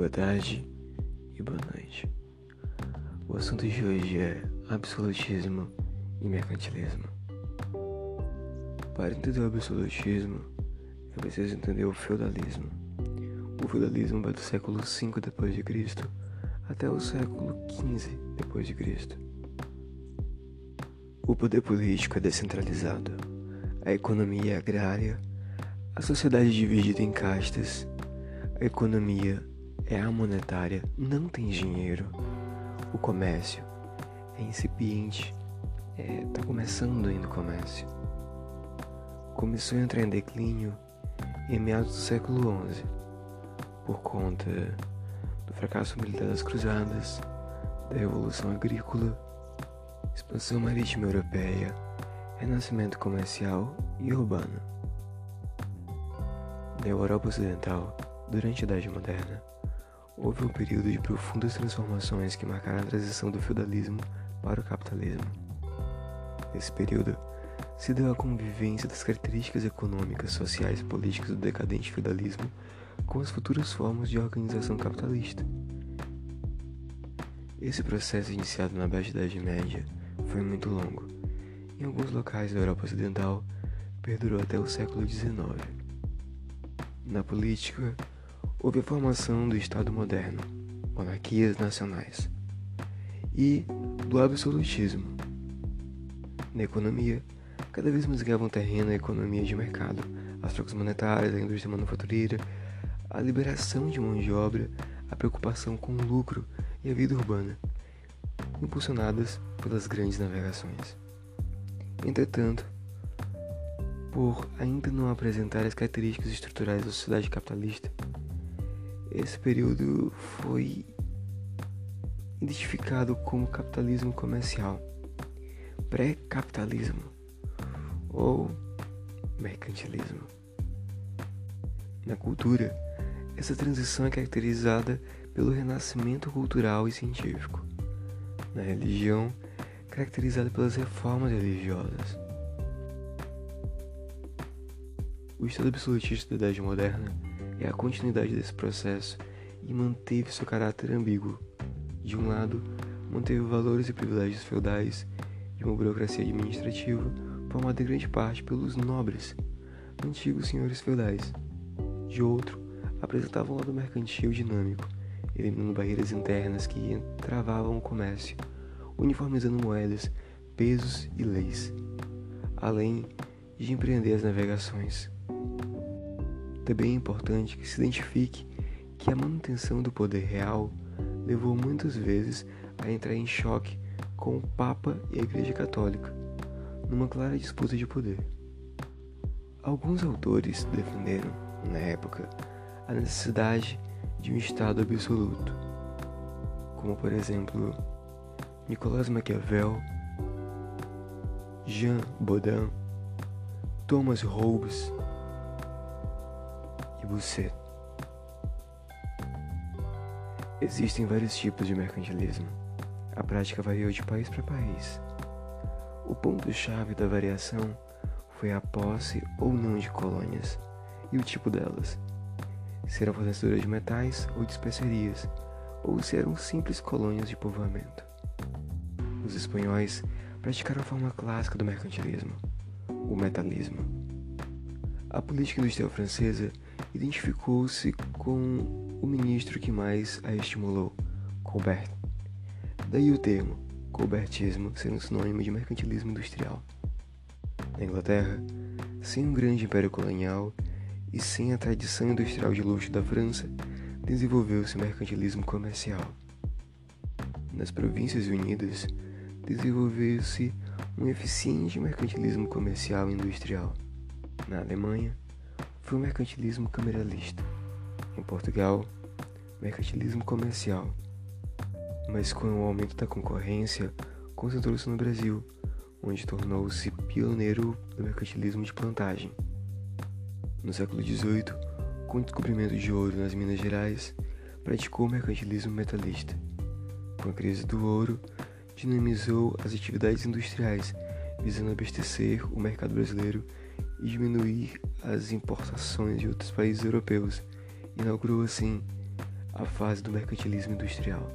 boa tarde e boa noite. O assunto de hoje é absolutismo e mercantilismo. Para entender o absolutismo, é preciso entender o feudalismo. O feudalismo vai do século V depois de Cristo até o século XV depois de Cristo. O poder político é descentralizado, a economia é agrária, a sociedade é dividida em castas, a economia é amonetária, não tem dinheiro. O comércio é incipiente, é, tá começando ainda o comércio. Começou a entrar em declínio em meados do século XI, por conta do fracasso militar das cruzadas, da revolução agrícola, expansão marítima europeia, renascimento comercial e urbano. Na Europa Ocidental, durante a Idade Moderna, houve um período de profundas transformações que marcaram a transição do feudalismo para o capitalismo. Nesse período, se deu a convivência das características econômicas, sociais e políticas do decadente feudalismo com as futuras formas de organização capitalista. Esse processo iniciado na Baixa Idade Média foi muito longo. Em alguns locais da Europa Ocidental, perdurou até o século XIX. Na política, houve a formação do Estado moderno, monarquias nacionais, e do absolutismo. Na economia, cada vez mais ganhavam terreno a economia de mercado, as trocas monetárias, a indústria manufatureira, a liberação de mão de obra, a preocupação com o lucro e a vida urbana, impulsionadas pelas grandes navegações. Entretanto, por ainda não apresentar as características estruturais da sociedade capitalista, esse período foi identificado como capitalismo comercial, pré-capitalismo ou mercantilismo. Na cultura, essa transição é caracterizada pelo renascimento cultural e científico. Na religião, caracterizada pelas reformas religiosas. O Estado absolutista da Idade Moderna é a continuidade desse processo e manteve seu caráter ambíguo. De um lado, manteve valores e privilégios feudais e uma burocracia administrativa formada em grande parte pelos nobres, antigos senhores feudais. De outro, apresentava um lado mercantil dinâmico, eliminando barreiras internas que travavam o comércio, uniformizando moedas, pesos e leis, além de empreender as navegações. Também é importante que se identifique que a manutenção do poder real levou muitas vezes a entrar em choque com o Papa e a Igreja Católica, numa clara disputa de poder. Alguns autores defenderam, na época, a necessidade de um Estado absoluto, como por exemplo Nicolas Maquiavel, Jean Baudin, Thomas Hobbes você. Existem vários tipos de mercantilismo. A prática variou de país para país. O ponto-chave da variação foi a posse ou não de colônias e o tipo delas. Se eram fornecedoras de metais ou de especiarias, ou se eram simples colônias de povoamento. Os espanhóis praticaram a forma clássica do mercantilismo, o metalismo. A política industrial francesa identificou-se com o ministro que mais a estimulou, Colbert. Daí o termo, colbertismo, sendo sinônimo de mercantilismo industrial. Na Inglaterra, sem um grande império colonial e sem a tradição industrial de luxo da França, desenvolveu-se o mercantilismo comercial. Nas Províncias Unidas, desenvolveu-se um eficiente mercantilismo comercial e industrial. Na Alemanha, foi o mercantilismo cameralista. Em Portugal, mercantilismo comercial. Mas com o aumento da concorrência, concentrou-se no Brasil, onde tornou-se pioneiro do mercantilismo de plantagem. No século XVIII, com o descobrimento de ouro nas Minas Gerais, praticou o mercantilismo metalista. Com a crise do ouro, dinamizou as atividades industriais, visando abastecer o mercado brasileiro diminuir as importações de outros países europeus. Inaugurou assim a fase do mercantilismo industrial.